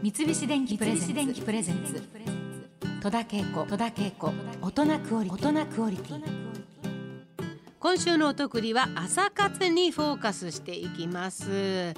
三菱電機プレゼンツ。戸田恵子。大人クオリ大人クオリティ。今週のお得りは朝活にフォーカスしていきます。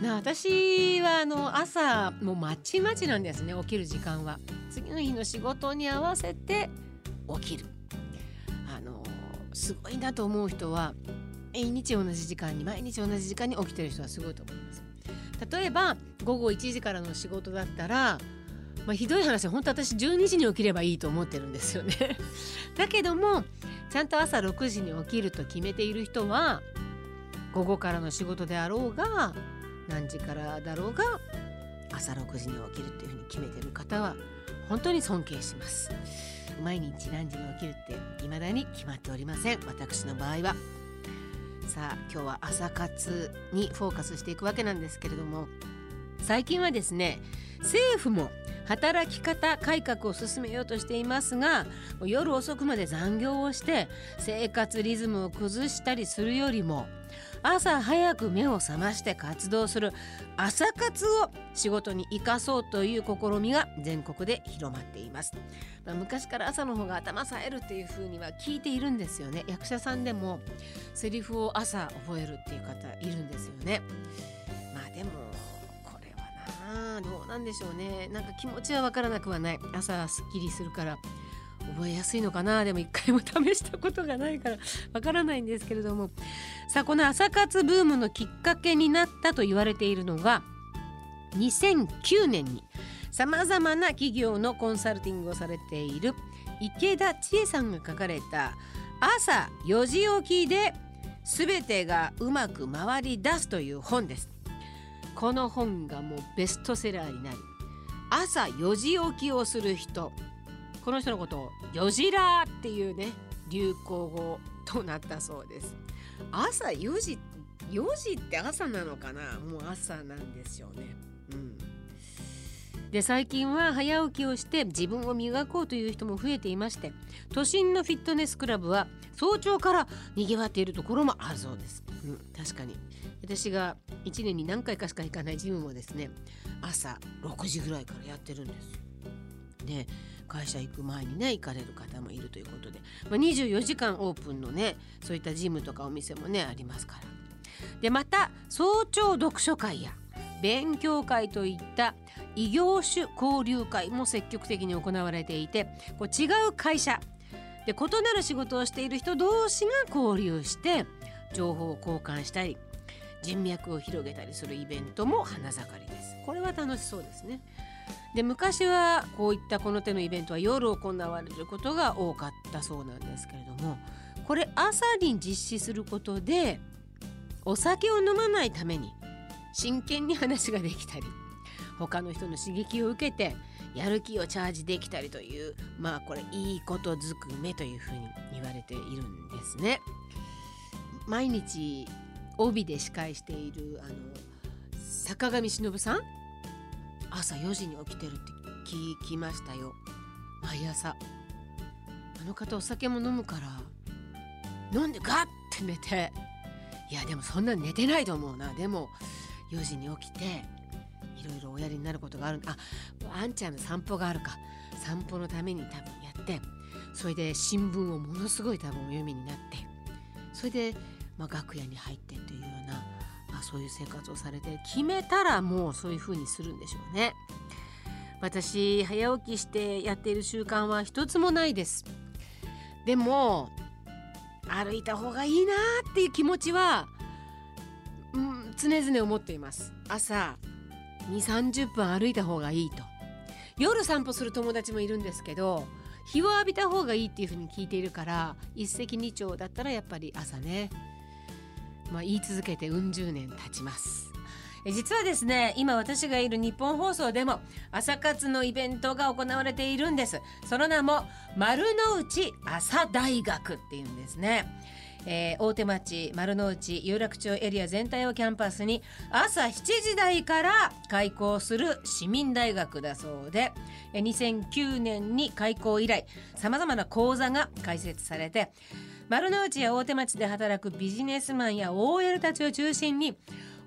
な私はあの朝もうまちまちなんですね起きる時間は。次の日の仕事に合わせて起きる。あのすごいなと思う人は毎日同じ時間に毎日同じ時間に起きてる人はすごいと思います例えば午後1時からの仕事だったらまあ、ひどい話本当私12時に起きればいいと思ってるんですよね。だけどもちゃんと朝6時に起きると決めている人は午後からの仕事であろうが何時からだろうが朝6時に起きるっていうふうに決めてる方は本当に尊敬します。毎日何時に起きるって未だに決まっておりません。私の場合は。さあ今日は朝活にフォーカスしていくわけなんですけれども最近はですね政府も働き方改革を進めようとしていますが夜遅くまで残業をして生活リズムを崩したりするよりも朝早く目を覚まして活動する朝活を仕事に生かそうという試みが全国で広まっています、まあ、昔から朝の方が頭冴えるっていう風には聞いているんですよね。役者さんでもセリフを朝覚えるっていう方いるんですよね。まあでもなどうなんでしょうね。なんか気持ちはわからなくはない。朝すっきりするから。覚えやすいのかな？でも一回も試したことがないから。わからないんですけれども。さあこの朝活ブームのきっかけになったと言われているのが2009年にさまざまな企業のコンサルティングをされている池田千恵さんが書かれた「朝4時起きで全てがうまく回り出す」という本です。この本がもうベストセラーになり朝4時起きをする人この人のことを「よじら」っていうね流行語となったそうです。朝4時4時って朝なのかな？もう朝なんですよね。で最近は早起きをして自分を磨こうという人も増えていまして都心のフィットネスクラブは早朝から賑わっているところもあるそうです、うん、確かに。私が1年に何回かしか行かないジムもですね朝6時ぐらいからやってるんです。よで会社行く前にね行かれる方もいるということで、まあ、24時間オープンのねそういったジムとかお店もねありますから。でまた早朝読書会や。勉強会といった異業種交流会も積極的に行われていてこう違う会社で異なる仕事をしている人同士が交流して情報を交換したり人脈を広げたりするイベントも花盛りです。これは楽しそうですね。で昔はこういったこの手のイベントは夜行われることが多かったそうなんですけれどもこれ朝に実施することでお酒を飲まないために真剣に話ができたり他の人の刺激を受けてやる気をチャージできたりというまあこれいいことずくめというふうに言われているんですね。毎日帯で司会しているあの坂上忍さん？朝4時に起きてるって聞きましたよ。毎朝。あの方お酒も飲むから飲んでガッて寝て。いやでもそんな寝てないと思うな。でも4時に起きていろいろおやりになることがある。ああんちゃんの散歩があるか。散歩のために多分やってそれで新聞をものすごい多分お読みになってそれで、まあ、楽屋に入ってというようなあそういう生活をされて決めたらもうそういう風にするんでしょうね。私早起きしてやっている習慣は一つもないです。でも歩いた方がいいなっていう気持ちは、常々思っています。朝2 3 0分歩いた方がいいと。夜散歩する友達もいるんですけど日を浴びた方がいいっていう風に聞いているから一石二鳥だったらやっぱり朝ね。まあ、言い続けてうん十年経ちます。実はですね今私がいる日本放送でも朝活のイベントが行われているんです。その名も丸の内朝大学っていうんですね。えー、大手町丸の内有楽町エリア全体をキャンパスに朝7時台から開校する市民大学だそうで2009年に開校以来さまざまな講座が開設されて丸の内や大手町で働くビジネスマンや OL たちを中心に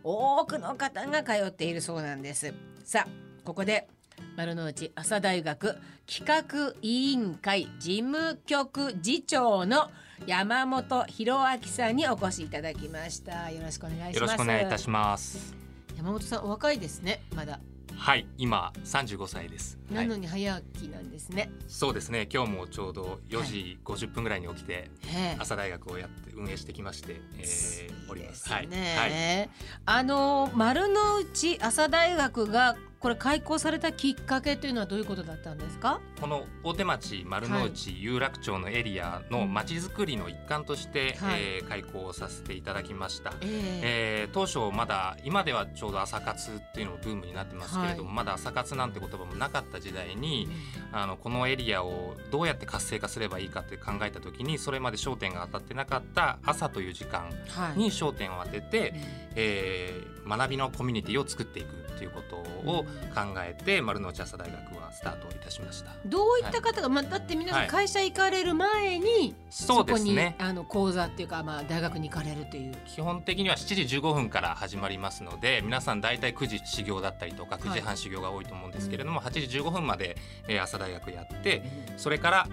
多くの方が通っているそうなんです。さあここで丸の内朝大学企画委員会事務局次長の山本博明さんにお越しいただきました。よろしくお願いします。よろしくお願いいたします。山本さんお若いですね。まだはい今35歳です。なのに早起きなんですね、はい、そうですね。今日もちょうど4時50分ぐらいに起きて、朝大学をやって運営してきまして、えー、おります。はい、はい、あの丸の内朝大学がこれ開校されたきっかけというのはどういうことだったんですか？この大手町丸の内有楽町のエリアのまちづくりの一環として、はい、えー、開校させていただきました、えー、えー、当初まだ今ではちょうど朝活っていうのもブームになってますけれども、はい、まだ朝活なんて言葉もなかった時代に、うん、あのこのエリアをどうやって活性化すればいいかって考えた時にそれまで焦点が当たってなかった朝という時間に焦点を当てて、はい、えー、学びのコミュニティを作っていくということを考えて、丸の内朝大学はスタートいたしました。どういった方が、はい、まあ、だって皆さん会社行かれる前に、そうですね。あの講座っていうか、まあ、大学に行かれるという。基本的には7時15分から始まりますので皆さん大体9時始業だったりとか9時半始業が多いと思うんですけれども、はい、8時15分まで、えー、朝大学やってそれから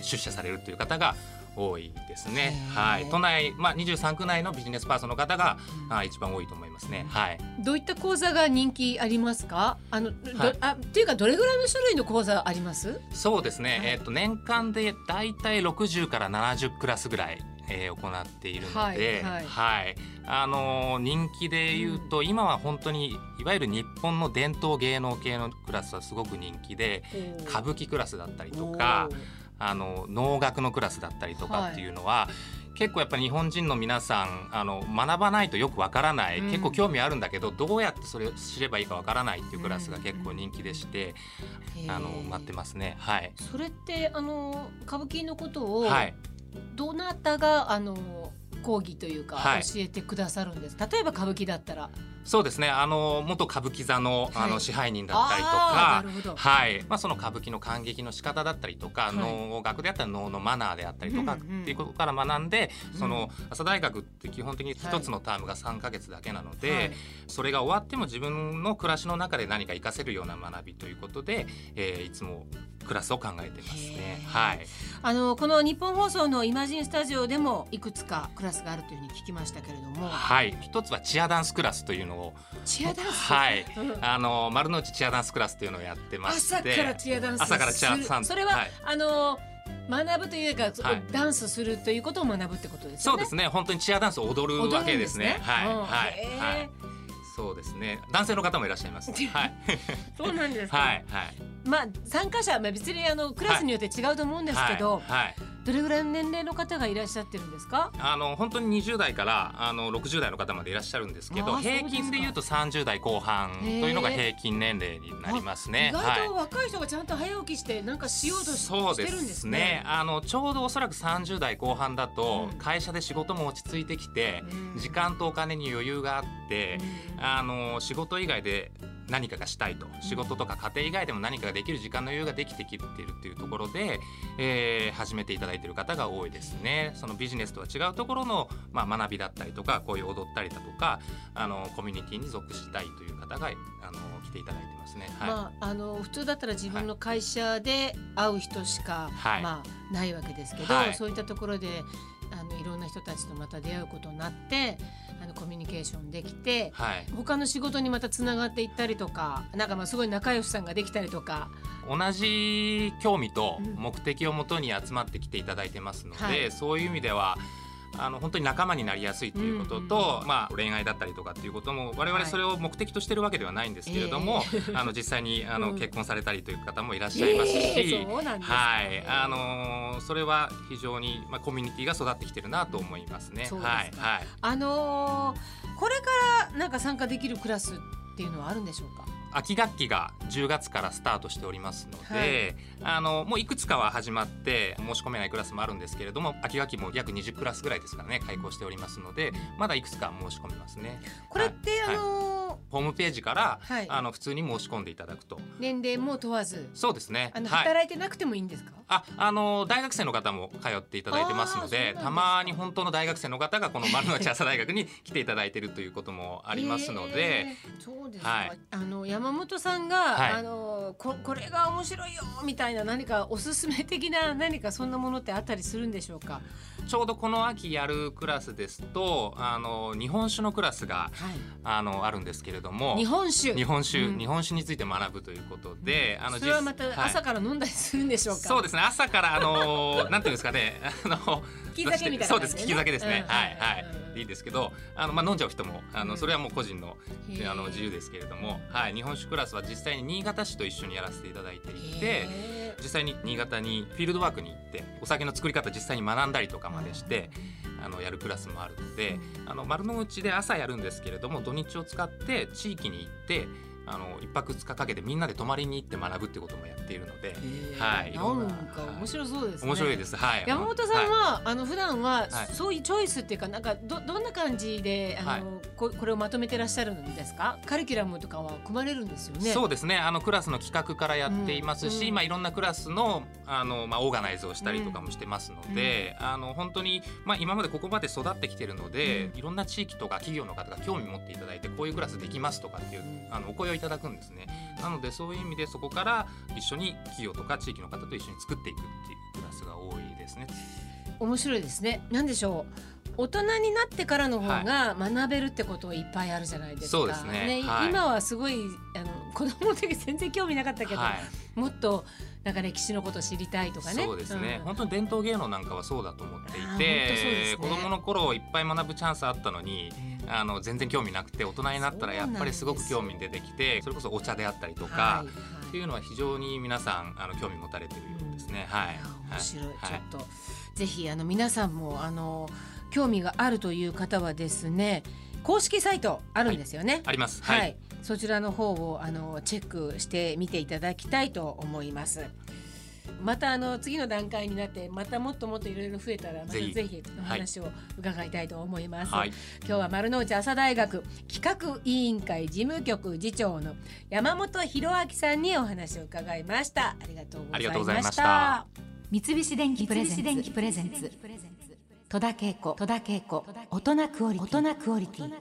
出社されるという方が多いですね。はい、都内、まあ、23区内のビジネスパーソンの方が、うん、あ一番多いと思いますね。はい。どういった講座が人気ありますか？あの、はい、あっていうかどれぐらいの種類の講座あります？そうですね。はい、えっ、と年間でだいたい60から70クラスぐらい。えー、行っているので、はい、はいはい、あのー、人気で言うと、うん、今は本当にいわゆる日本の伝統芸能系のクラスはすごく人気で歌舞伎クラスだったりとか。あの能楽のクラスだったりとかっていうのは、はい、結構やっぱり日本人の皆さんあの学ばないとよくわからない、うん、結構興味あるんだけどどうやってそれを知ればいいかわからないっていうクラスが結構人気でして、うん、あの待ってますね。はい、それってあの歌舞伎のことを、はい、どなたがあの講義というか、教えてくださるんです？例えば歌舞伎だったら。そうですね。あの元歌舞伎座の,、あの支配人だったりとか、はい。まあ、その歌舞伎の感激の仕方だったりとか、能楽であったら能のマナーであったりとか、っていうことから学んで、その朝大学って基本的に一つのタームが3か月だけなので、それが終わっても自分の暮らしの中で何か活かせるような学びということで、えー、いつもクラスを考えてますね。はい。あのこの日本放送のイマジンスタジオでもいくつかクラスがあるというふうに聞きましたけれども、はい。一つはチアダンスクラスというのをチアダンスはい、あの丸の内チアダンスクラスというのをやってまして朝からチアダンス朝からチアダンスそれは、はい、あの学ぶというか、はい、ダンスするということを学ぶってことですね。そうですね。本当にチアダンスを踊るわけですね。すねはい、はい、はい。そうですね。男性の方もいらっしゃいます。はい。そうなんですか。はい、はい。まあ参加者、まあ別にあのクラスによって違うと思うんですけど、はい、はい、どれぐらいの年齢の方がいらっしゃってるんですか？あの本当に20代からあの60代の方までいらっしゃるんですけど平均でいうと30代後半というのが平均年齢になりますね。意外と若い人がちゃんと早起きしてなんかしようとし,、てるんですね。あのちょうどおそらく30代後半だと、会社で仕事も落ち着いてきて、うん、時間とお金に余裕があって、うん、あの仕事以外で何かがしたいと。仕事とか家庭以外でも何かができる時間の余裕ができてきているっていうところで、えー、始めていただいている方が多いですね。そのビジネスとは違うところの、まあ、学びだったりとかこういう踊ったりだとかあのコミュニティに属したいという方があの来ていただいてますね。はい、まあ、あの普通だったら自分の会社で会う人しか、はい、まあ、ないわけですけど、はい、そういったところであのいろんな人たちとまた出会うことになってコミュニケーションできて、はい、他の仕事にまたつながっていったりとかなんかまあすごい仲良しさんができたりとか。同じ興味と目的をもとに集まってきていただいてますので、うんはい、そういう意味ではあの本当に仲間になりやすいということと、うん、まあ、恋愛だったりとかっていうことも我々それを目的としてるわけではないんですけれども、はい、あの実際にあの、結婚されたりという方もいらっしゃいますし、えー、はい。あのそれは非常に、まあ、コミュニティが育ってきてるなと思いますね。すはいはい、あのー、これからなんか参加できるクラスっていうのはあるんでしょうか？秋学期が10月からスタートしておりますので、はい、あのもういくつかは始まって申し込めないクラスもあるんですけれども秋学期も約20クラスぐらいですからね開講しておりますのでまだいくつか申し込めますね。これって、はい、あののホームページから、はい、あの普通に申し込んでいただくと。年齢も問わず。そうですね。あの、働いてなくてもいいんですか？ああの大学生の方も通っていただいてますのでたまに本当の大学生の方がこの丸の内朝大学に来ていただいているということもありますので、そうですはい、あの山本さんが、はい、あのここれが面白いよみたいな何かおすすめ的な何かそんなものってあったりするんでしょうか？ちょうどこの秋やるクラスですとあの日本酒のクラスが、はい、あのあるんですけれども日本酒。日本酒、うん、日本酒について学ぶということで、あのそれはまた朝から飲んだりするんでしょうか、そうですね。朝からあのなんていうんですかね。あの利き酒みたいな、ね、そうです。利き酒ですね、うん、はいはい。いいですけどあの、まあ、飲んじゃう人もあの、それはもう個人のあの自由ですけれども、はい、日本酒クラスは実際に新潟市と一緒にやらせていただいていて実際に新潟にフィールドワークに行ってお酒の作り方実際に学んだりとかまでして、あのやるクラスもあるのであの丸の内で朝やるんですけれども土日を使って地域に行ってあの一泊二日かけてみんなで泊まりに行って学ぶってこともやっているので、はい、なんか面白そうです、ね、面白いです。はい。山本さんは、はい、あの普段は、そういうチョイスっていうかなんかどどんな感じであの、はい、ここれをまとめてらっしゃるんですか？カリキュラムとかは組まれるんですよね。そうですね。あのクラスの企画からやっていますし、うん、まあいろんなクラスのあのまあオーガナイズをしたりとかもしてますので、うん、あの本当にまあ今までここまで育ってきてるので、うん、いろんな地域とか企業の方が興味持っていただいてこういうクラスできますとかっていうあのお声をいただくんですね。なのでそういう意味でそこから一緒に企業とか地域の方と一緒に作っていくっていうクラスが多いですね。面白いですね。なんでしょう。大人になってからの方が学べるってこといっぱいあるじゃないですか。そうですね。ねはい、今はすごいあの子供の時全然興味なかったけど、はい、もっとなんか歴史のこと知りたいとかね。そうですね、うん、本当に伝統芸能なんかはそうだと思っていて、ね、子供の頃いっぱい学ぶチャンスあったのに。あの全然興味なくて大人になったらやっぱりすごく興味出てきてそれこそお茶であったりとか、はいはい、っていうのは非常に皆さんあの興味持たれてるようですね。はい、面白い、はい、ちょっとぜひあの皆さんもあの興味があるという方はですね公式サイトあるんですよね。あります。はい、そちらの方をあのチェックしてみていただきたいと思います。またあの次の段階になってまたもっともっといろいろ増えたらまたぜひ。お話を伺いたいと思います、はい、今日は丸の内朝大学企画委員会事務局次長の山本博明さんにお話を伺いました。ありがとうございました。三菱電機プレゼンツ。戸田恵子。大人クオリティ